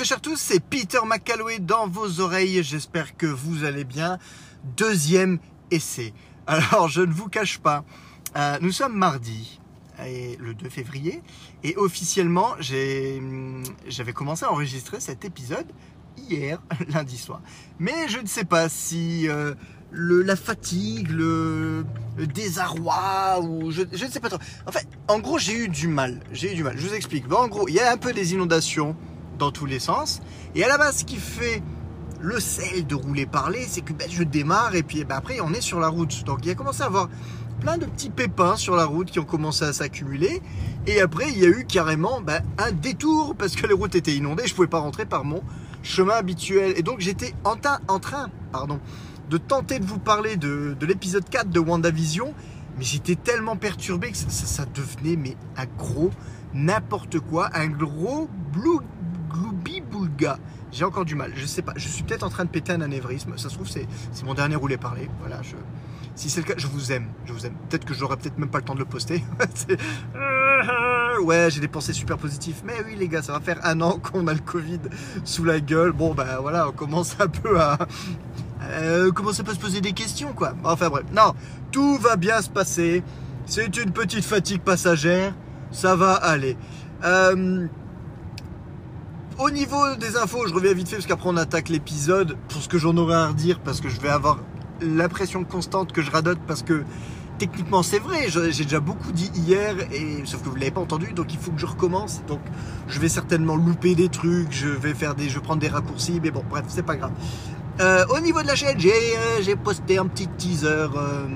très chers tous, c'est Peter McCalloway dans vos oreilles. J'espère que vous allez bien. Deuxième essai. Alors, je ne vous cache pas, euh, nous sommes mardi, et le 2 février, et officiellement, j'ai, j'avais commencé à enregistrer cet épisode hier, lundi soir. Mais je ne sais pas si euh, le, la fatigue, le, désarroi, ou je, ne sais pas trop. En fait, en gros, j'ai eu du mal. J'ai eu du mal. Je vous explique. En gros, il y a un peu des inondations dans tous les sens. Et à la base, ce qui fait le sel de rouler parler, c'est que ben, je démarre et puis ben, après on est sur la route. Donc il a commencé à avoir plein de petits pépins sur la route qui ont commencé à s'accumuler. Et après il y a eu carrément ben, un détour parce que les routes étaient inondées. Je pouvais pas rentrer par mon chemin habituel. Et donc j'étais en, train pardon, de tenter de vous parler de, de l'épisode 4 de WandaVision. Mais j'étais tellement perturbé que ça, ça, ça devenait mais un gros n'importe quoi, un gros blue Boulga. J'ai encore du mal, je sais pas. Je suis peut-être en train de péter un anévrisme. Ça se trouve, c'est mon dernier roulé parler. Voilà, je, si c'est le cas, je vous aime. Je vous aime. Peut-être que j'aurai peut-être même pas le temps de le poster. ouais, j'ai des pensées super positives. Mais oui, les gars, ça va faire un an qu'on a le Covid sous la gueule. Bon, ben voilà, on commence un peu à. Euh, commencer à se poser des questions, quoi. Enfin bref, non, tout va bien se passer. C'est une petite fatigue passagère. Ça va aller. Euh, au niveau des infos, je reviens vite fait parce qu'après on attaque l'épisode pour ce que j'en aurais à redire parce que je vais avoir l'impression constante que je radote parce que techniquement c'est vrai, j'ai déjà beaucoup dit hier et sauf que vous l'avez pas entendu donc il faut que je recommence donc je vais certainement louper des trucs, je vais faire des je vais prendre des raccourcis mais bon bref, c'est pas grave. Euh, au niveau de la chaîne, j'ai euh, posté un petit teaser euh,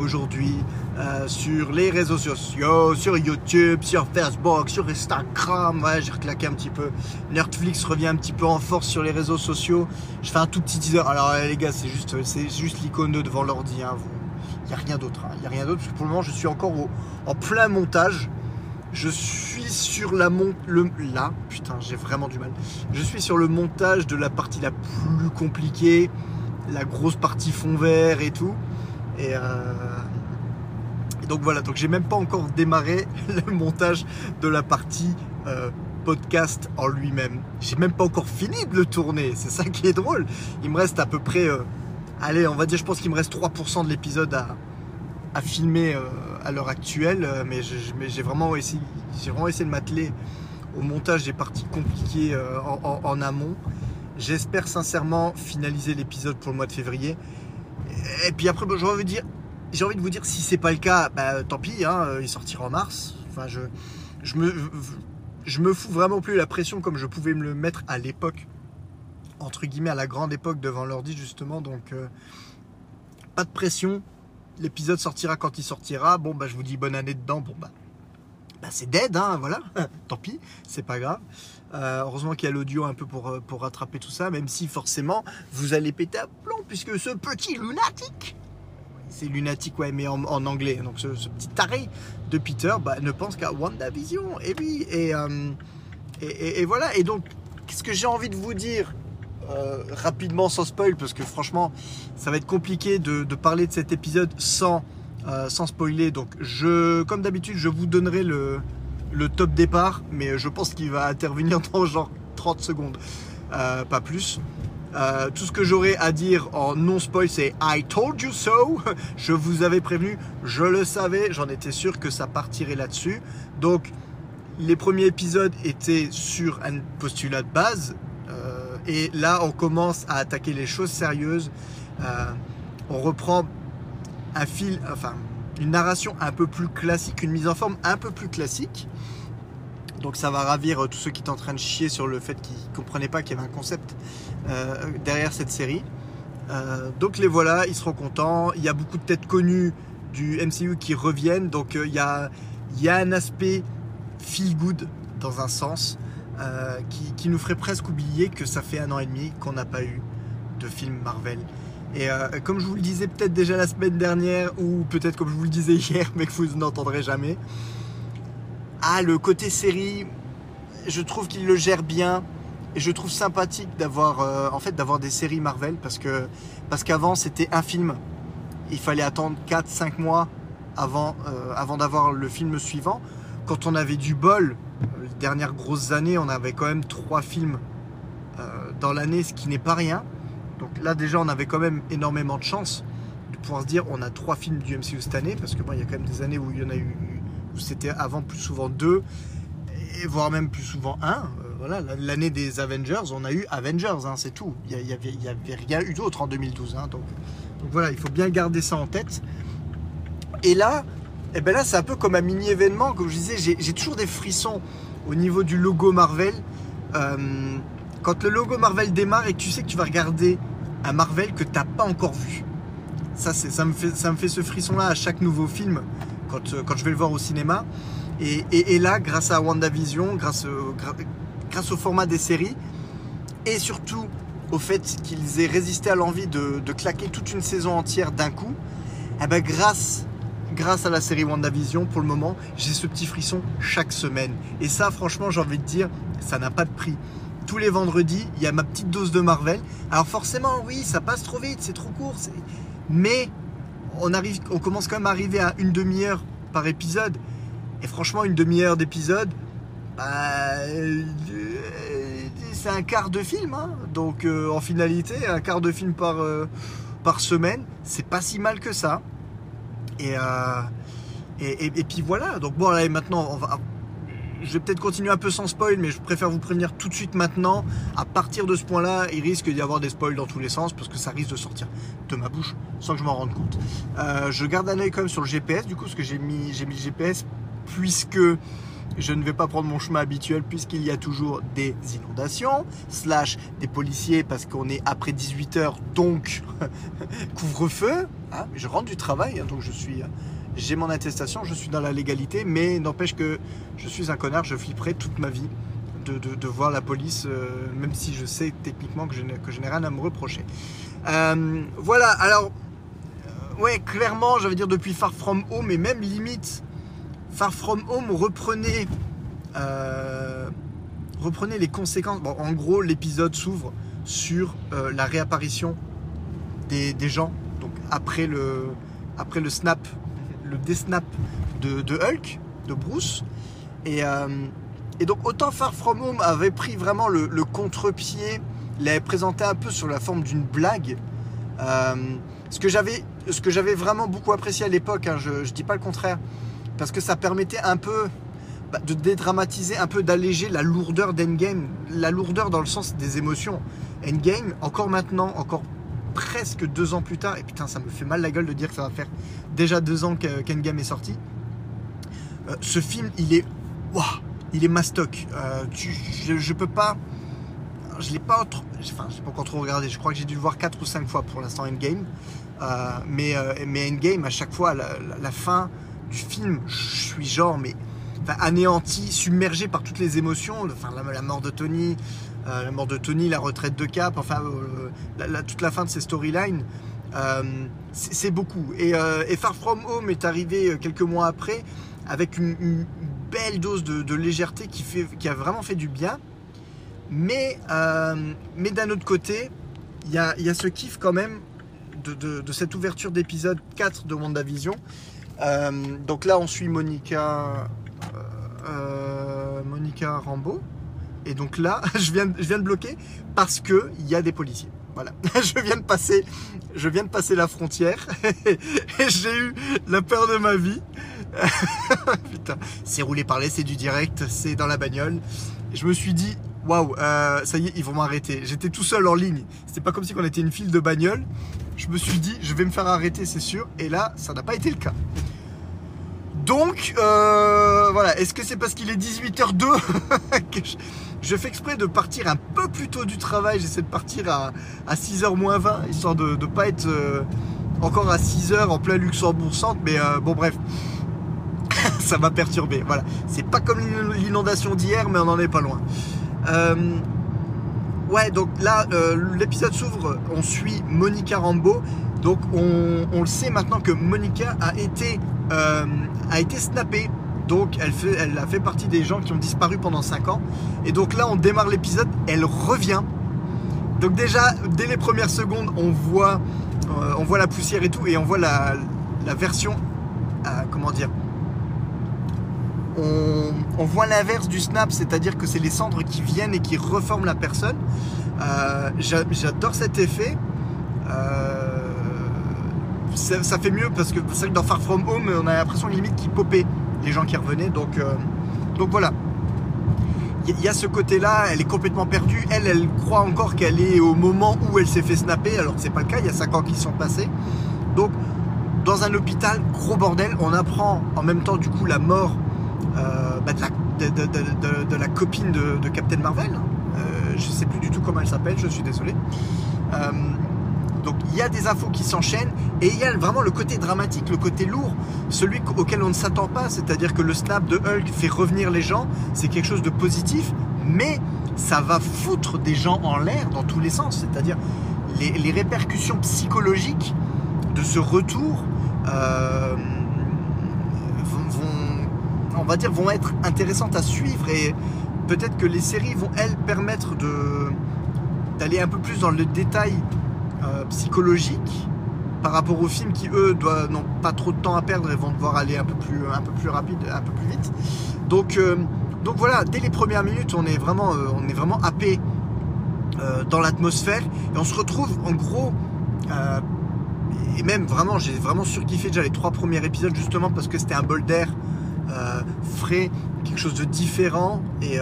aujourd'hui euh, sur les réseaux sociaux, sur YouTube, sur Facebook, sur Instagram. Ouais, j'ai reclaqué un petit peu. Netflix revient un petit peu en force sur les réseaux sociaux. Je fais un tout petit teaser. Alors les gars, c'est juste, c'est juste l'icône devant l'ordi. Hein. Il n'y a rien d'autre. Il hein. n'y a rien d'autre parce que pour le moment, je suis encore au, en plein montage. Je suis sur la mont le là putain j'ai vraiment du mal. Je suis sur le montage de la partie la plus compliquée, la grosse partie fond vert et tout. Et, euh... et donc voilà, donc j'ai même pas encore démarré le montage de la partie euh, podcast en lui-même. J'ai même pas encore fini de le tourner. C'est ça qui est drôle. Il me reste à peu près, euh... allez, on va dire, je pense qu'il me reste 3% de l'épisode à, filmer à l'heure actuelle, mais j'ai vraiment essayé, j'ai vraiment essayé de m'atteler au montage des parties compliquées en, amont. J'espère sincèrement finaliser l'épisode pour le mois de février. Et puis après, j'ai envie de dire, j'ai envie de vous dire, si c'est pas le cas, bah, tant pis, hein, il sortira en mars. Enfin, je, je me, je me fous vraiment plus la pression comme je pouvais me le mettre à l'époque, entre guillemets, à la grande époque devant l'ordi justement. Donc, euh, pas de pression l'épisode sortira quand il sortira. Bon, bah, je vous dis bonne année dedans. Bon, bah, bah c'est dead, hein, voilà. Tant pis, c'est pas grave. Euh, heureusement qu'il y a l'audio un peu pour, pour rattraper tout ça, même si forcément vous allez péter un plomb, puisque ce petit lunatique, c'est lunatique, ouais, mais en, en anglais, donc ce, petit taré de Peter bah, ne pense qu'à WandaVision. Et oui, et, euh, et, et, voilà. Et donc, qu'est-ce que j'ai envie de vous dire euh, rapidement sans spoil parce que franchement ça va être compliqué de, de parler de cet épisode sans, euh, sans spoiler donc je comme d'habitude je vous donnerai le, le top départ mais je pense qu'il va intervenir dans genre 30 secondes euh, pas plus. Euh, tout ce que j'aurai à dire en non spoil c'est I told you so. Je vous avais prévenu je le savais j'en étais sûr que ça partirait là dessus donc les premiers épisodes étaient sur un postulat de base et là, on commence à attaquer les choses sérieuses. Euh, on reprend un fil, enfin, une narration un peu plus classique, une mise en forme un peu plus classique. Donc ça va ravir tous ceux qui étaient en train de chier sur le fait qu'ils ne comprenaient pas qu'il y avait un concept euh, derrière cette série. Euh, donc les voilà, ils seront contents. Il y a beaucoup de têtes connues du MCU qui reviennent. Donc il y, a, un aspect feel good dans un sens. Euh, qui, nous ferait presque oublier que ça fait un an et demi qu'on n'a pas eu de film Marvel. Et euh, comme je vous le disais peut-être déjà la semaine dernière, ou peut-être comme je vous le disais hier, mais que vous n'entendrez jamais, ah, le côté série, je trouve qu'il le gère bien. Et je trouve sympathique d'avoir euh, des séries Marvel parce que parce qu'avant c'était un film. Il fallait attendre 4 5 mois avant euh, avant d'avoir le film suivant. Quand on avait du bol, les dernières grosses années, on avait quand même trois films dans l'année, ce qui n'est pas rien. Donc là déjà on avait quand même énormément de chance de pouvoir se dire on a trois films du MCU cette année, parce que bon, il y a quand même des années où il y en a eu, où c'était avant plus souvent deux, et voire même plus souvent un. voilà, l'année des Avengers, on a eu Avengers, hein, c'est tout. Il n'y avait, avait, rien eu d'autre en 2012. Hein, donc, voilà, il faut bien garder ça en tête. Et là, eh ben là c'est un peu comme un mini-événement, comme je disais, j'ai toujours des frissons au niveau du logo Marvel. Euh, quand le logo Marvel démarre et que tu sais que tu vas regarder un Marvel que tu n'as pas encore vu. Ça, ça, me fait, ça me fait ce frisson-là à chaque nouveau film quand, euh, quand je vais le voir au cinéma. Et, et, là, grâce à WandaVision, grâce, grâce au format des séries, et surtout au fait qu'ils aient résisté à l'envie de, de, claquer toute une saison entière d'un coup, eh ben grâce, grâce à la série WandaVision, pour le moment, j'ai ce petit frisson chaque semaine. Et ça, franchement, j'ai envie de dire, ça n'a pas de prix tous les vendredis, il y a ma petite dose de Marvel. Alors forcément, oui, ça passe trop vite, c'est trop court. Mais on, arrive, on commence quand même à arriver à une demi-heure par épisode. Et franchement, une demi-heure d'épisode, bah, euh, c'est un quart de film. Hein. Donc euh, en finalité, un quart de film par, euh, par semaine, c'est pas si mal que ça. Et, et, et, puis voilà. Donc bon, là maintenant, on va, je vais peut-être continuer un peu sans spoil, mais je préfère vous prévenir tout de suite maintenant. À partir de ce point-là, il risque d'y avoir des spoils dans tous les sens parce que ça risque de sortir de ma bouche sans que je m'en rende compte. Euh, je garde un œil quand même sur le GPS, du coup, parce que j'ai mis, mis le GPS puisque je ne vais pas prendre mon chemin habituel puisqu'il y a toujours des inondations, slash des policiers parce qu'on est après 18h, donc couvre-feu. Hein, je rentre du travail, hein, donc je suis j'ai mon attestation, je suis dans la légalité, mais n'empêche que je suis un connard, je flipperai toute ma vie de, voir la police, euh, même si je sais techniquement que je n'ai rien à me reprocher. Euh, voilà, alors, euh, ouais, clairement, j'allais dire depuis Far From Home, et même limite, Far From Home reprenait, reprenait les conséquences. En gros, l'épisode s'ouvre sur la réapparition des, des, gens, donc après le, après le snap le desnap de, Hulk, de Bruce. Euh, et, donc autant Far From Home avait pris vraiment le, contre-pied, l'avait présenté un peu sur la forme d'une blague. Euh, ce que j'avais vraiment beaucoup apprécié à l'époque, hein, je ne dis pas le contraire, parce que ça permettait un peu bah, de dédramatiser, un peu d'alléger la lourdeur d'Endgame, la lourdeur dans le sens des émotions. Endgame, encore maintenant, encore presque deux ans plus tard, et putain, ça me fait mal la gueule de dire que ça va faire déjà deux ans qu'Endgame est sorti. Euh, ce film, il est. Waouh Il est mastoc. Euh, je, peux pas. Je l'ai pas. Enfin, j'ai pas encore trop regardé. Je crois que j'ai dû le voir quatre ou cinq fois pour l'instant Endgame. Euh, mais, mais Endgame, à chaque fois, la, la, fin du film, je suis genre, mais. anéanti, submergé par toutes les émotions. Enfin, la mort de Tony, euh, la mort de Tony, la retraite de Cap, enfin euh, toute la fin de ces storylines. Euh, c'est beaucoup. Et, Far From Home est arrivé quelques mois après avec une, belle dose de, légèreté qui, a vraiment fait du bien. Mais, mais d'un autre côté, il y a, y a, ce kiff quand même de, cette ouverture d'épisode 4 de WandaVision. donc là, on suit Monica, Monica Rambeau. Et donc là, je viens, de bloquer parce qu'il y a des policiers. Voilà, je viens de passer, je viens de passer la frontière et j'ai eu la peur de ma vie. Putain, c'est roulé par c'est du direct, c'est dans la bagnole. je me suis dit, waouh, euh, ça y est, ils vont m'arrêter. J'étais tout seul en ligne. C'était pas comme si on était une file de bagnole. Je me suis dit, je vais me faire arrêter, c'est sûr. Et là, ça n'a pas été le cas. Donc, euh, voilà, est-ce que c'est parce qu'il est 18h02 que je, fais exprès de partir un peu plus tôt du travail J'essaie de partir à, 6h moins 20, histoire de ne pas être euh, encore à 6h en plein Luxembourg centre, mais euh, bon bref, ça m'a perturbé. Voilà, c'est pas comme l'inondation d'hier, mais on n'en est pas loin. ouais, donc là, l'épisode s'ouvre, on suit Monica Rambeau. Donc on, le sait maintenant que Monica a été, euh, a été snappée. Donc elle, fait, a fait partie des gens qui ont disparu pendant 5 ans. Et donc là on démarre l'épisode, elle revient. Donc déjà, dès les premières secondes, on voit, euh, la poussière et tout, et on voit la, version, euh, comment dire, on, voit l'inverse du snap, c'est-à-dire que c'est les cendres qui viennent et qui reforment la personne. J'adore cet effet. Ça, fait mieux parce que c'est vrai que dans Far From Home, on a l'impression limite qu'ils popaient les gens qui revenaient. Donc, donc voilà il y a ce côté-là, elle est complètement perdue. Elle, elle croit encore qu'elle est au moment où elle s'est fait snapper, alors que c'est pas le cas, il y a 5 ans qui sont passés. Donc, dans un hôpital, gros bordel, on apprend en même temps du coup la mort euh, bah, de, la, copine de, Captain Marvel. Euh, je sais plus du tout comment elle s'appelle, je suis désolé. Donc il y a des infos qui s'enchaînent et il y a vraiment le côté dramatique, le côté lourd, celui auquel on ne s'attend pas, c'est-à-dire que le snap de Hulk fait revenir les gens, c'est quelque chose de positif, mais ça va foutre des gens en l'air dans tous les sens, c'est-à-dire les, répercussions psychologiques de ce retour euh, vont, on va dire, vont être intéressantes à suivre et peut-être que les séries vont elles permettre d'aller un peu plus dans le détail euh, psychologique par rapport aux films qui eux n'ont pas trop de temps à perdre et vont devoir aller un peu plus, un peu plus rapide, un peu plus vite. Donc, euh, donc voilà, dès les premières minutes, on est vraiment, euh, on est vraiment happé dans l'atmosphère et on se retrouve en gros et même vraiment, j'ai vraiment surkiffé déjà les trois premiers épisodes justement parce que c'était un bol d'air frais, quelque chose de différent et,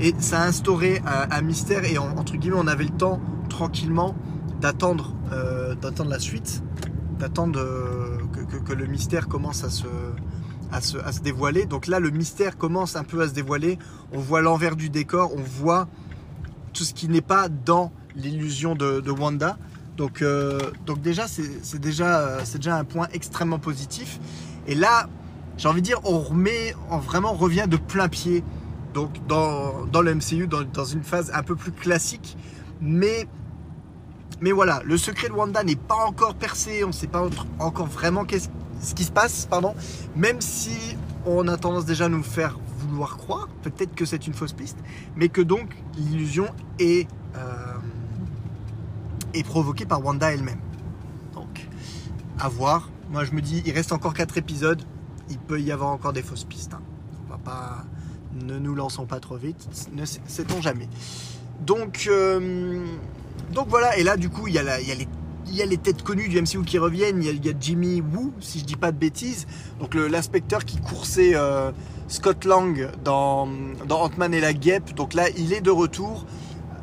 et ça a instauré un, mystère et entre guillemets on avait le temps tranquillement d'attendre euh, d'attendre la suite, d'attendre euh, que, le mystère commence à se, à se, dévoiler. Donc là, le mystère commence un peu à se dévoiler. On voit l'envers du décor, on voit tout ce qui n'est pas dans l'illusion de, Wanda. Donc, euh, donc déjà, c'est déjà, déjà un point extrêmement positif. Et là, j'ai envie de dire, on remet, on vraiment revient de plein pied. Donc dans, dans le MCU, dans, dans, une phase un peu plus classique, mais mais voilà, le secret de Wanda n'est pas encore percé, on ne sait pas encore vraiment ce qui se passe, pardon. Même si on a tendance déjà à nous faire vouloir croire, peut-être que c'est une fausse piste, mais que donc l'illusion est, euh, provoquée par Wanda elle-même. Donc, à voir. Moi, je me dis, il reste encore 4 épisodes, il peut y avoir encore des fausses pistes. Hein. On va pas, ne nous lançons pas trop vite, ne sait-on jamais. Donc, euh, donc voilà, et là du coup il y, a les, têtes connues du MCU qui reviennent. Il y, a, Jimmy Woo, si je dis pas de bêtises, donc l'inspecteur qui coursait euh, Scott Lang dans, Ant-Man et la Guêpe. Donc là il est de retour.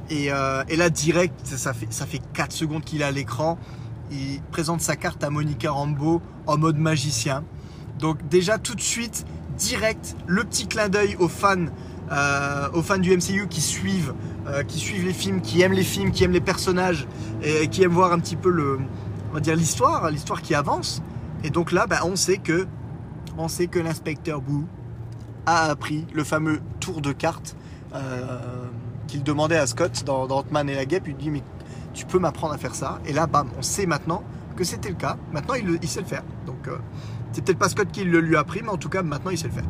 Et, euh, là direct, ça fait, ça fait 4 secondes qu'il est à l'écran. Il présente sa carte à Monica Rambeau en mode magicien. Donc déjà tout de suite, direct, le petit clin d'œil aux fans euh, aux fans du MCU qui suivent, euh, qui suivent les films, qui aiment les films, qui aiment les personnages et, qui aiment voir un petit peu le, on va dire l'histoire, l'histoire qui avance. Et donc là, bah, on sait que, on sait que l'inspecteur Boo a appris le fameux tour de carte euh, qu'il demandait à Scott dans, Ant-Man et la Guêpe. Il lui dit mais tu peux m'apprendre à faire ça. Et là, bam, on sait maintenant que c'était le cas. Maintenant, il, il, sait le faire. Donc, c'est peut-être pas Scott qui le lui a appris, mais en tout cas, maintenant, il sait le faire.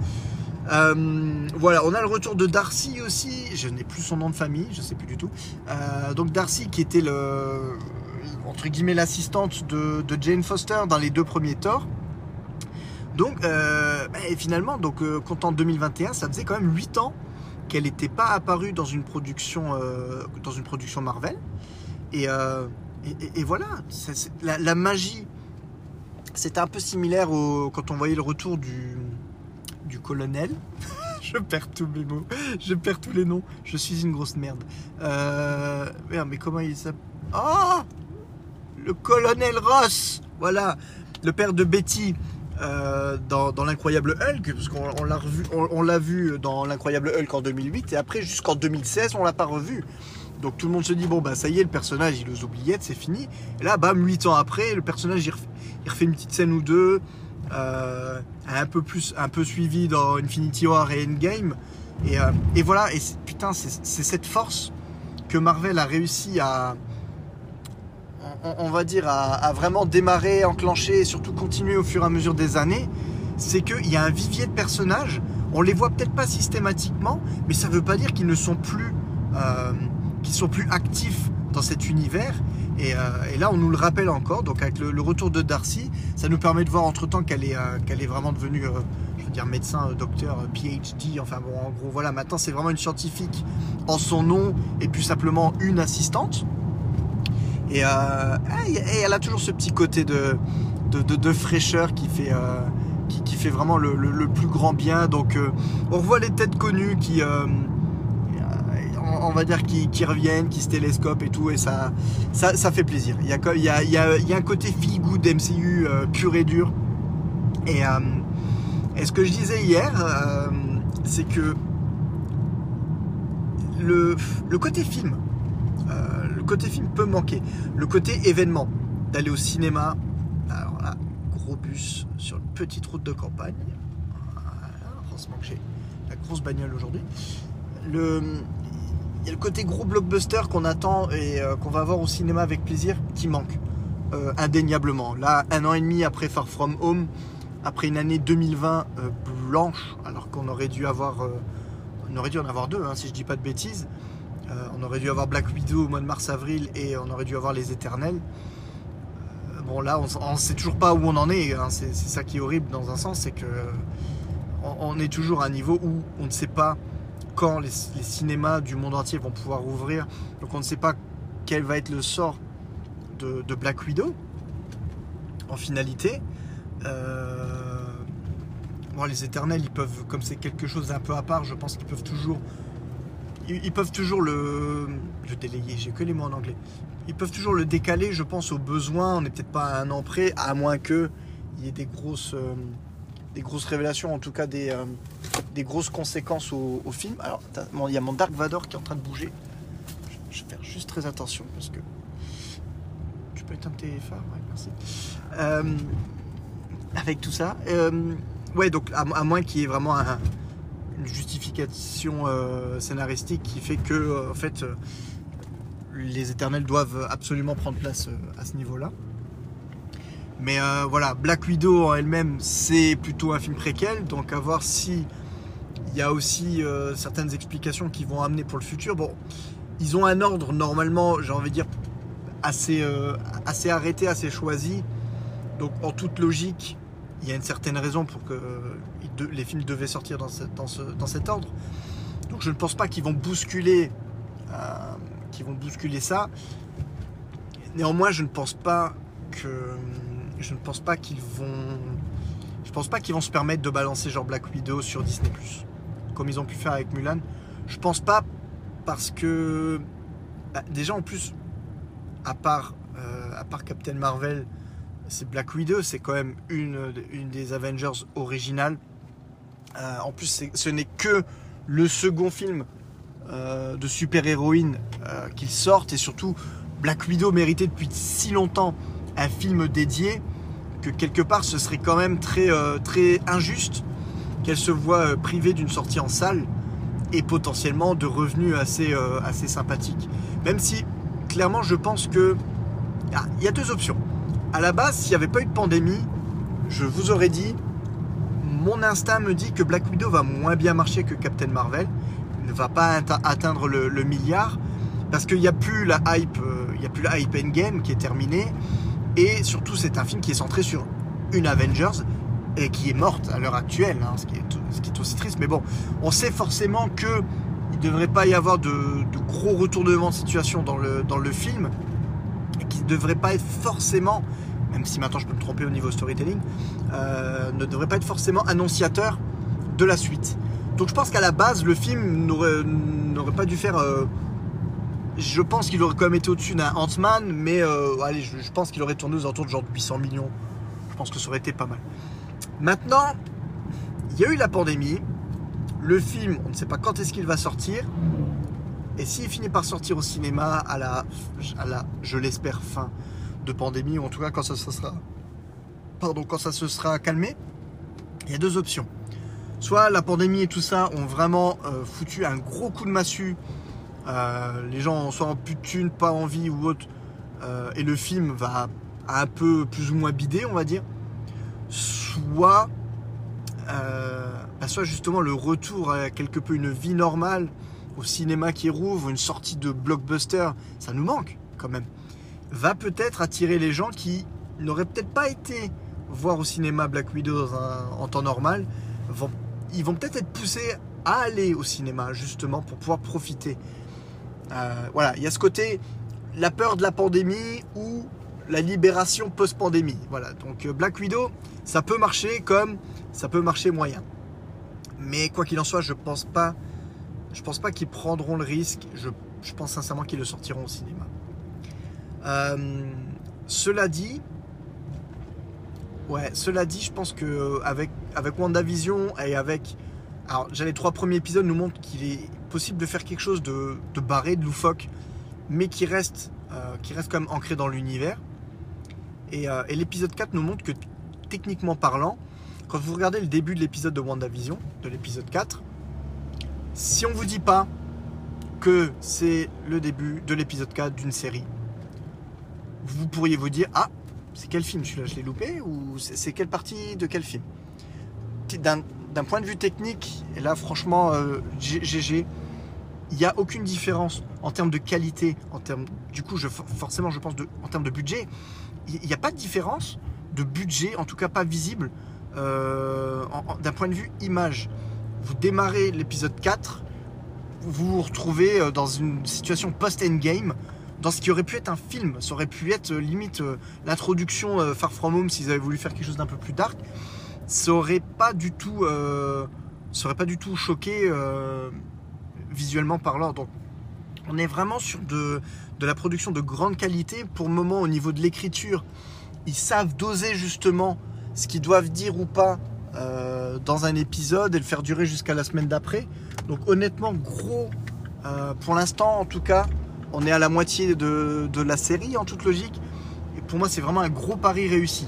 Euh, voilà, on a le retour de Darcy aussi. Je n'ai plus son nom de famille, je sais plus du tout. Euh, donc Darcy qui était le entre guillemets l'assistante de, Jane Foster dans les deux premiers Thor. Donc euh, et finalement, donc comptant 2021, ça faisait quand même 8 ans qu'elle n'était pas apparue dans une production dans une production Marvel. Et, et, voilà, la, la, magie. C'était un peu similaire au, quand on voyait le retour du, du colonel. je perds tous mes mots, je perds tous les noms. Je suis une grosse merde. Euh, merde, mais comment il s'appelle? Oh Le colonel Ross Voilà, le père de Betty. Euh, dans, l'incroyable Hulk, parce qu'on l'a revu, on, l'a vu dans l'incroyable Hulk en 2008 et après jusqu'en 2016 on l'a pas revu. Donc tout le monde se dit bon bah ça y est le personnage il les oubliait c'est fini. Et là bam 8 ans après le personnage il refait une petite scène ou deux. Euh, un peu plus, un peu suivi dans Infinity War et Endgame. Et, euh, et voilà, et putain, c'est cette force que Marvel a réussi à, on, va dire, à, vraiment démarrer, enclencher et surtout continuer au fur et à mesure des années. C'est qu'il y a un vivier de personnages. On les voit peut-être pas systématiquement, mais ça veut pas dire qu'ils ne sont plus, euh, qu'ils sont plus actifs dans cet univers. Euh, et, là, on nous le rappelle encore. Donc, avec le, retour de Darcy, ça nous permet de voir entre temps qu'elle est, euh, qu'elle est vraiment devenue, euh, médecin, docteur, PhD, enfin bon, en gros, voilà, maintenant c'est vraiment une scientifique en son nom et plus simplement une assistante. Et, elle a toujours ce petit côté de, fraîcheur qui fait, qui, fait vraiment le, plus grand bien. Donc on revoit les têtes connues qui on va dire, qui, reviennent, qui se télescopent et tout, et ça, ça, fait plaisir. Il y, a, un côté feel good MCU euh, pur et dur. Et, euh, ce que je disais hier, euh, c'est que le, côté film, le côté film peut manquer. Le côté événement, d'aller au cinéma. Alors là, gros bus sur une petite route de campagne. Voilà, heureusement j'ai la grosse bagnole aujourd'hui. Y a le côté gros blockbuster qu'on attend et euh, qu'on va avoir au cinéma avec plaisir qui manque euh, indéniablement. Là, un an et demi après Far From Home, après une année 2020 euh, blanche, alors qu'on aurait dû avoir, aurait dû en avoir deux, hein, si je dis pas de bêtises. on aurait dû avoir Black Widow au mois de mars-avril et on aurait dû avoir Les Éternels. bon là, on, ne sait toujours pas où on en est. Hein. c'est ça qui est horrible dans un sens, c'est que on est toujours à un niveau où on ne sait pas quand les, cinémas du monde entier vont pouvoir ouvrir. Donc on ne sait pas quel va être le sort de, Black Widow en finalité. Euh, les éternels, ils peuvent, comme c'est quelque chose d'un peu à part, je pense qu'ils peuvent toujours. Ils, peuvent toujours le. Délayer, j'ai que les mots en anglais. Ils peuvent toujours le décaler, je pense, aux besoins. On n'est peut-être pas à un an près, à moins qu'il y ait des grosses. Euh, des grosses révélations, en tout cas des, euh, grosses conséquences au, film. Alors, il y a mon Dark Vador qui est en train de bouger. Je, vais faire juste très attention parce que. Tu peux éteindre tes phares merci. Euh, avec tout ça. Euh, ouais, donc à, moins qu'il y ait vraiment une justification scénaristique qui fait que, en fait, les éternels doivent absolument prendre place à ce niveau-là. Mais euh, voilà, Black Widow en elle-même, c'est plutôt un film préquel, donc à voir si il y a aussi euh, certaines explications qui vont amener pour le futur. Bon, ils ont un ordre normalement, j'ai envie de dire, assez, euh, assez arrêté, assez choisi. Donc en toute logique, il y a une certaine raison pour que les films devaient sortir dans, dans, cet ordre. Donc je ne pense pas qu'ils vont bousculer, qu'ils vont bousculer ça. Néanmoins, je ne pense pas que je ne pense pas qu'ils vont. Se permettre de balancer genre Black Widow sur Disney comme ils ont pu faire avec Mulan. Je pense pas parce que bah, déjà en plus, à part, euh, à part Captain Marvel, c'est Black Widow, c'est quand même une, une des Avengers originales. Euh, en plus, ce n'est que le second film euh, de super-héroïne qu'ils sortent et surtout Black Widow méritait depuis si longtemps un film dédié, que quelque part ce serait quand même très, euh, très injuste qu'elle se voit euh, privée d'une sortie en salle et potentiellement de revenus assez, euh, assez sympathiques. Même si, clairement, je pense que. Ah, il y a deux options. À la base, s'il n'y avait pas eu de pandémie, je vous aurais dit mon instinct me dit que Black Widow va moins bien marcher que Captain Marvel, ne va pas atteindre le, le milliard, parce qu'il n'y a plus la hype, il n'y a plus la hype endgame qui est terminée, et surtout, c'est un film qui est centré sur une Avengers et qui est morte à l'heure actuelle, hein, ce, qui est, aussi triste. Mais bon, on sait forcément que il ne devrait pas y avoir de, gros retournements de situation dans le, film et qu'il ne devrait pas être forcément, même si maintenant je peux me tromper au niveau storytelling, euh, ne devrait pas être forcément annonciateur de la suite. Donc je pense qu'à la base, le film n'aurait pas dû faire euh, je pense qu'il aurait quand même été au-dessus d'un Ant-Man, mais euh, allez, je, pense qu'il aurait tourné aux alentours de genre 800 millions. Je pense que ça aurait été pas mal. Maintenant, il y a eu la pandémie. Le film, on ne sait pas quand est-ce qu'il va sortir. Et s'il finit par sortir au cinéma à la, à la je l'espère, fin de pandémie, ou en tout cas quand ça se sera, pardon, quand ça se sera calmé, il y a deux options. Soit la pandémie et tout ça ont vraiment euh, foutu un gros coup de massue les gens soit en plus de thunes, pas envie ou autre, euh, et le film va un peu plus ou moins bider, on va dire. Soit, euh, bah, soit justement le retour à quelque peu une vie normale au cinéma qui rouvre, une sortie de blockbuster, ça nous manque quand même, va peut-être attirer les gens qui n'auraient peut-être pas été voir au cinéma Black Widow en temps normal, ils vont peut-être être poussés à aller au cinéma justement pour pouvoir profiter. Euh, voilà, il y a ce côté la peur de la pandémie ou la libération post-pandémie. Voilà, donc euh, Black Widow, ça peut marcher comme ça peut marcher moyen. Mais quoi qu'il en soit, je pense pas, je pense pas qu'ils prendront le risque. Je, pense sincèrement qu'ils le sortiront au cinéma. Euh, cela dit, ouais, cela dit, je pense que avec WandaVision et avec, alors, les trois premiers épisodes nous montrent qu'il est possible de faire quelque chose de, de barré, de loufoque, mais qui reste, euh, qui reste quand même ancré dans l'univers. Et, euh, l'épisode 4 nous montre que techniquement parlant, quand vous regardez le début de l'épisode de WandaVision, de l'épisode 4, si on vous dit pas que c'est le début de l'épisode 4 d'une série, vous pourriez vous dire Ah, c'est quel film? Celui-là Je l'ai loupé? Ou c'est quelle partie de quel film? D'un point de vue technique, et là franchement, GG, euh, il n'y a aucune différence en termes de qualité, en termes, du coup, je, forcément, je pense en termes de budget, il n'y a pas de différence de budget, en tout cas pas visible, euh, d'un point de vue image. Vous démarrez l'épisode 4, vous vous retrouvez euh, dans une situation post-endgame, dans ce qui aurait pu être un film. Ça aurait pu être euh, limite l'introduction Far From Home s'ils avaient voulu faire quelque chose d'un peu plus dark. Ça aurait pas du tout, ça aurait pas du tout choqué visuellement parlant. Donc, on est vraiment sur de, la production de grande qualité. Pour le moment, au niveau de l'écriture, ils savent doser justement ce qu'ils doivent dire ou pas euh, dans un épisode et le faire durer jusqu'à la semaine d'après. Donc honnêtement, gros, euh, pour l'instant en tout cas, on est à la moitié de, de, la série en toute logique. Et pour moi, c'est vraiment un gros pari réussi.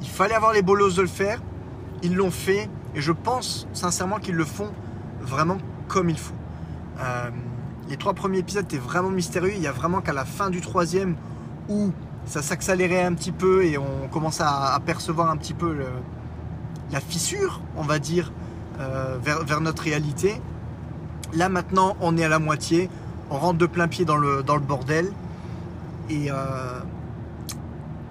Il fallait avoir les bolos de le faire. Ils l'ont fait. Et je pense sincèrement qu'ils le font vraiment comme il faut. Euh, les trois premiers épisodes étaient vraiment mystérieux. Il y a vraiment qu'à la fin du troisième où ça s'accélérait un petit peu et on commence à apercevoir un petit peu la fissure, on va dire, euh, vers, notre réalité. Là maintenant, on est à la moitié, on rentre de plein pied dans le, bordel. Et, euh,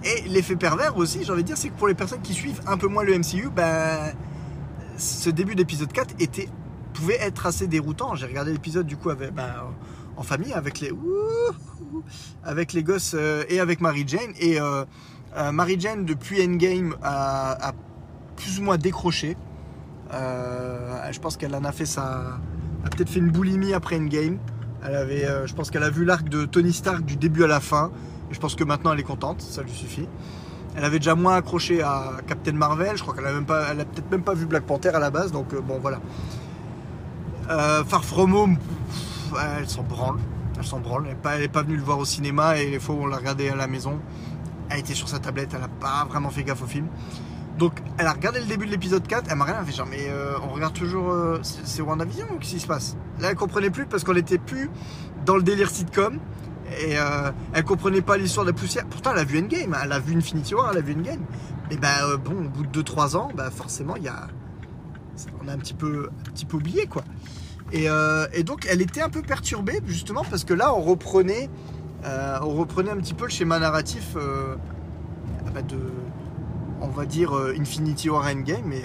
et l'effet pervers aussi, j'ai envie de dire, c'est que pour les personnes qui suivent un peu moins le MCU, ben, ce début d'épisode 4 était, pouvait être assez déroutant. J'ai regardé l'épisode du coup avec, ben, en famille avec les avec les gosses euh, et avec Mary Jane et euh, euh, Mary Jane depuis Endgame a, plus ou moins décroché. je pense qu'elle en a fait sa a peut-être fait une boulimie après Endgame. Elle avait, je pense qu'elle a vu l'arc de Tony Stark du début à la fin. Et je pense que maintenant elle est contente, ça lui suffit. Elle avait déjà moins accroché à Captain Marvel. Je crois qu'elle a même pas, elle a peut-être même pas vu Black Panther à la base. Donc bon voilà. Far From Home, elle s'en branle. Elle s'en branle. Elle n'est pas, venue le voir au cinéma et les fois où on l'a regardé à la maison, elle était sur sa tablette, elle n'a pas vraiment fait gaffe au film. Donc elle a regardé le début de l'épisode 4, elle m'a rien fait genre mais euh, on regarde toujours euh, c'est WandaVision ou qu'est-ce qui se passe? Là elle comprenait plus parce qu'on n'était plus dans le délire sitcom et euh, elle comprenait pas l'histoire de la poussière. Pourtant elle a vu Endgame, elle a vu Infinity War, elle a vu Endgame. Mais ben bon au bout de 2-3 ans, bah forcément il y a on a un petit peu un petit peu oublié quoi. Euh, et, donc elle était un peu perturbée justement parce que là on reprenait, euh, on reprenait un petit peu le schéma narratif euh, bah, de, on va dire Infinity War Endgame. Mais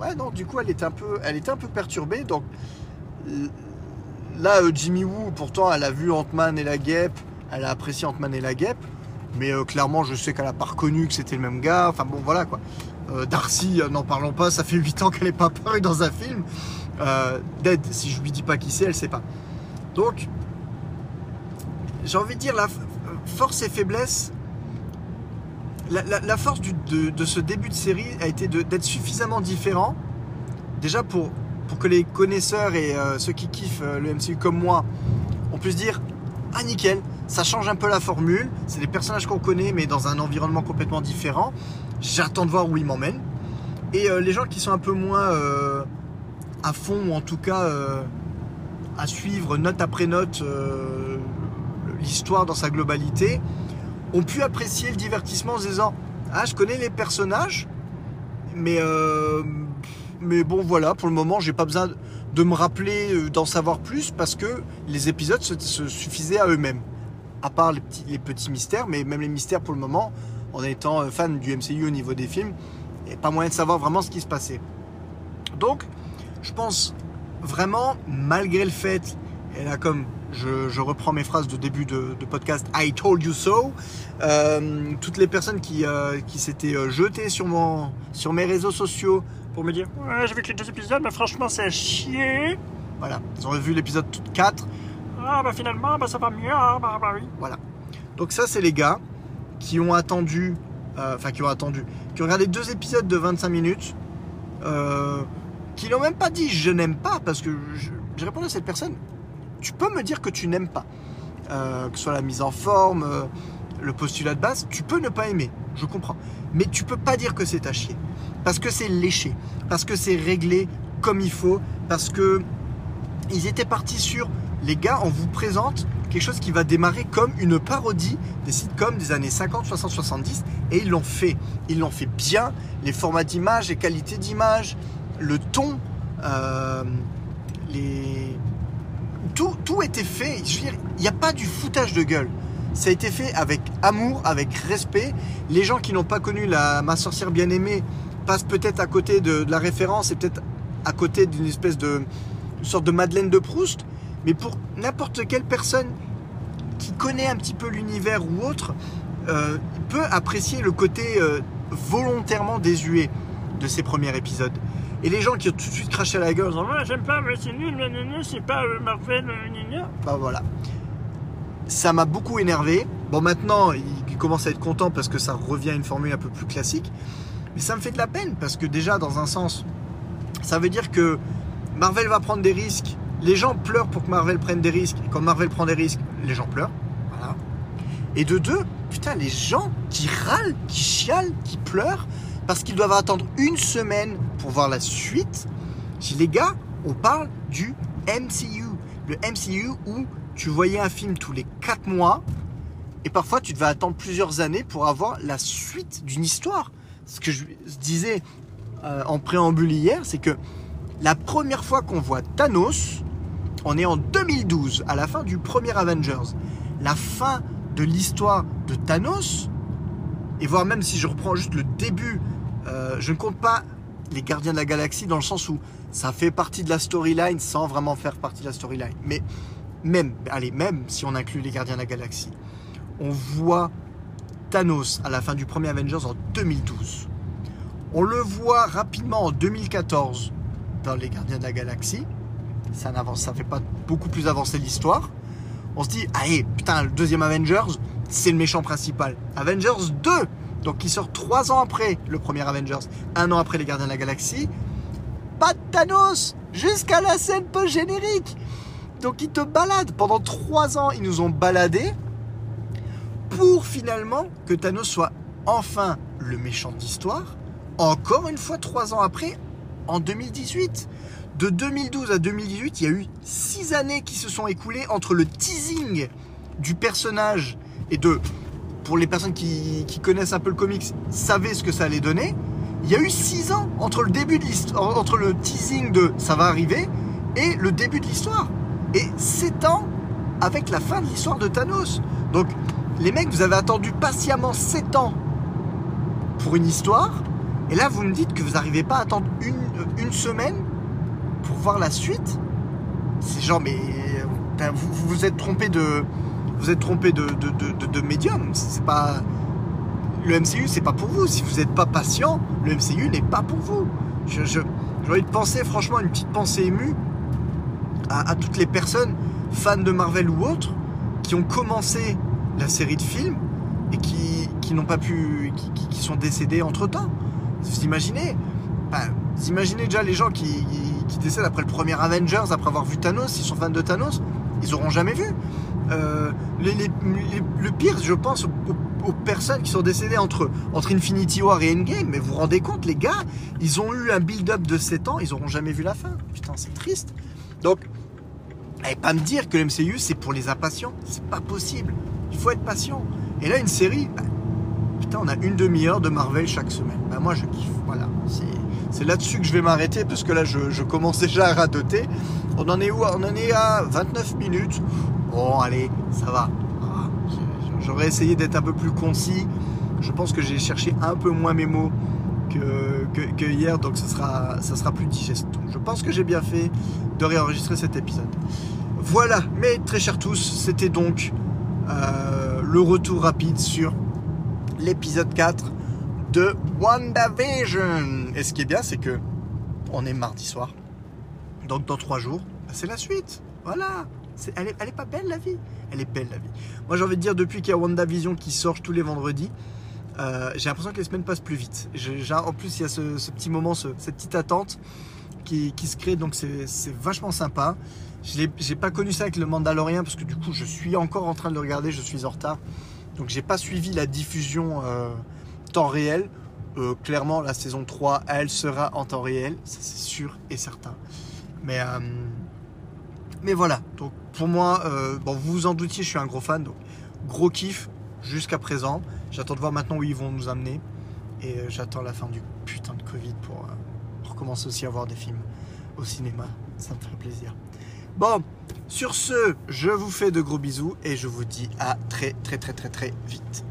ouais non, du coup elle était un peu, elle était un peu perturbée. Donc là Jimmy Woo pourtant elle a vu Ant-Man et la Guêpe, elle a apprécié Ant-Man et la Guêpe. Mais clairement je sais qu'elle a pas reconnu que c'était le même gars. Enfin bon voilà quoi. Darcy, n'en parlons pas, ça fait 8 ans qu'elle n'est pas apparue dans un film. Euh, Dead, si je lui dis pas qui c'est, elle sait pas. Donc, j'ai envie de dire, la force et faiblesse, la, force de, ce début de série a été d'être suffisamment différent, déjà pour, pour que les connaisseurs et euh, ceux qui kiffent euh, le MCU comme moi, on puisse dire, ah nickel, ça change un peu la formule, c'est des personnages qu'on connaît mais dans un environnement complètement différent, j'attends de voir où ils m'emmènent. Et les gens qui sont un peu moins à fond, ou en tout cas euh, à suivre note après note euh, l'histoire dans sa globalité, ont pu apprécier le divertissement en se disant Ah, je connais les personnages, mais, euh, mais bon, voilà, pour le moment, j'ai pas besoin de me rappeler d'en savoir plus parce que les épisodes se, suffisaient à eux-mêmes. À part les petits mystères, mais même les mystères pour le moment, en étant fan du MCU au niveau des films, il n'y pas moyen de savoir vraiment ce qui se passait. Donc, je pense vraiment, malgré le fait, et là comme je, reprends mes phrases de début de, podcast, I told you so, euh, toutes les personnes qui, euh, qui s'étaient euh, jetées sur, mon, sur mes réseaux sociaux pour me dire Ouais, j'ai vu que les deux épisodes, mais franchement, c'est chier. Voilà, ils ont vu l'épisode 4. Ah, bah finalement, bah, ça va mieux, ah, bah, bah oui. Voilà. Donc, ça, c'est les gars qui ont attendu, enfin, qui ont attendu, qui ont regardé deux épisodes de 25 minutes, qui n'ont même pas dit je n'aime pas, parce que je, réponds à cette personne tu peux me dire que tu n'aimes pas. Euh, que ce soit la mise en forme, euh, le postulat de base, tu peux ne pas aimer, je comprends. Mais tu peux pas dire que c'est à chier. Parce que c'est léché, parce que c'est réglé comme il faut, parce que ils étaient partis sur les gars, on vous présente quelque chose qui va démarrer comme une parodie des sitcoms des années 50, 60, 70 et ils l'ont fait. Ils l'ont fait bien, les formats d'image, les qualités d'image, le ton, euh, tout, tout était fait. Il n'y a pas du foutage de gueule. Ça a été fait avec amour, avec respect. Les gens qui n'ont pas connu ma sorcière bien aimée passent peut-être à côté de, la référence et peut-être à côté d'une espèce de sorte de Madeleine de Proust. Mais pour n'importe quelle personne qui connaît un petit peu l'univers ou autre, euh, peut apprécier le côté euh, volontairement désuet de ces premiers épisodes. Et les gens qui ont tout de suite craché à la gueule en disant ah, J'aime pas, mais c'est nul, c'est pas euh, Marvel, Bah voilà. Ça m'a beaucoup énervé. Bon, maintenant, il commence à être content parce que ça revient à une formule un peu plus classique. Mais ça me fait de la peine parce que, déjà, dans un sens, ça veut dire que Marvel va prendre des risques. Les gens pleurent pour que Marvel prenne des risques. Et quand Marvel prend des risques, les gens pleurent. Et de deux, putain, les gens qui râlent, qui chialent, qui pleurent, parce qu'ils doivent attendre une semaine pour voir la suite. Si les gars, on parle du MCU. Le MCU où tu voyais un film tous les 4 mois et parfois tu devais attendre plusieurs années pour avoir la suite d'une histoire. Ce que je disais euh, en préambule hier, c'est que la première fois qu'on voit Thanos, on est en 2012, à la fin du premier Avengers. La fin de l'histoire de Thanos, et voire même si je reprends juste le début euh, je ne compte pas les Gardiens de la Galaxie dans le sens où ça fait partie de la storyline sans vraiment faire partie de la storyline. Mais même, allez, même si on inclut les Gardiens de la Galaxie, on voit Thanos à la fin du premier Avengers en 2012. On le voit rapidement en 2014 dans les Gardiens de la Galaxie. Ça n'avance, ça fait pas beaucoup plus avancer l'histoire. On se dit, allez, putain, le deuxième Avengers, c'est le méchant principal. Avengers 2, donc qui sort trois ans après le premier Avengers, un an après les Gardiens de la Galaxie. Pas de Thanos jusqu'à la scène post-générique. Donc ils te baladent. Pendant trois ans, ils nous ont baladés pour finalement que Thanos soit enfin le méchant d'histoire. Encore une fois, trois ans après, en 2018. De 2012 à 2018, il y a eu six années qui se sont écoulées entre le teasing du personnage et de pour les personnes qui, connaissent un peu le comics, savaient ce que ça allait donner. Il y a eu 6 ans entre le début de l'histoire, entre le teasing de ça va arriver et le début de l'histoire. Et 7 ans avec la fin de l'histoire de Thanos. Donc, les mecs, vous avez attendu patiemment 7 ans pour une histoire. Et là, vous me dites que vous n'arrivez pas à attendre une semaine pour voir la suite. C'est genre, mais vous vous êtes trompé de, vous êtes trompé de, de, médium. C'est pas le MCU, c'est pas pour vous. Si vous n'êtes pas patient, le MCU n'est pas pour vous. Je, j'ai envie de penser, franchement, une petite pensée émue à, toutes les personnes fans de Marvel ou autres qui ont commencé la série de films et qui, n'ont pas pu, qui, sont décédés entre temps. Vous imaginez Vous imaginez déjà les gens qui, qui, décèdent après le premier Avengers, après avoir vu Thanos, ils sont fans de Thanos, ils auront jamais vu. Euh, le pire, je pense, aux, personnes qui sont décédées entre, entre Infinity War et Endgame. Mais vous vous rendez compte, les gars, ils ont eu un build-up de 7 ans, ils n'auront jamais vu la fin. Putain, c'est triste. Donc, et pas me dire que le MCU, c'est pour les impatients. C'est pas possible. Il faut être patient. Et là, une série, bah, putain, on a une demi-heure de Marvel chaque semaine. Bah, moi, je kiffe. Voilà. C'est là-dessus que je vais m'arrêter parce que là, je, commence déjà à radoter. On en est où? On en est à 29 minutes. Bon, allez, ça va. J'aurais essayé d'être un peu plus concis. Je pense que j'ai cherché un peu moins mes mots que, hier, donc ça sera plus digeste. Je pense que j'ai bien fait de réenregistrer cet épisode. Voilà, mais très chers tous, c'était donc euh, le retour rapide sur l'épisode 4 de WandaVision. Et ce qui est bien, c'est que on est mardi soir. Donc dans trois jours, bah, c'est la suite. Voilà. Elle, est, pas belle la vie Elle est belle la vie. Moi j'ai envie de dire, depuis qu'il y a WandaVision qui sort tous les vendredis, euh, j'ai l'impression que les semaines passent plus vite. En plus, il y a ce, petit moment, ce- cette petite attente qui, se crée, donc c'est vachement sympa. Je j'ai pas connu ça avec le Mandalorien parce que du coup, je suis encore en train de le regarder, je suis en retard. Donc j'ai pas suivi la diffusion euh, temps réel. Euh, clairement, la saison 3, elle sera en temps réel, ça c'est sûr et certain. Mais, euh, mais voilà, donc pour moi, euh, bon, vous vous en doutiez, je suis un gros fan, donc gros kiff jusqu'à présent. J'attends de voir maintenant où ils vont nous amener. Et j'attends la fin du putain de Covid pour recommencer aussi à voir des films au cinéma. Ça me ferait plaisir. Bon, sur ce, je vous fais de gros bisous et je vous dis à très très très très très vite.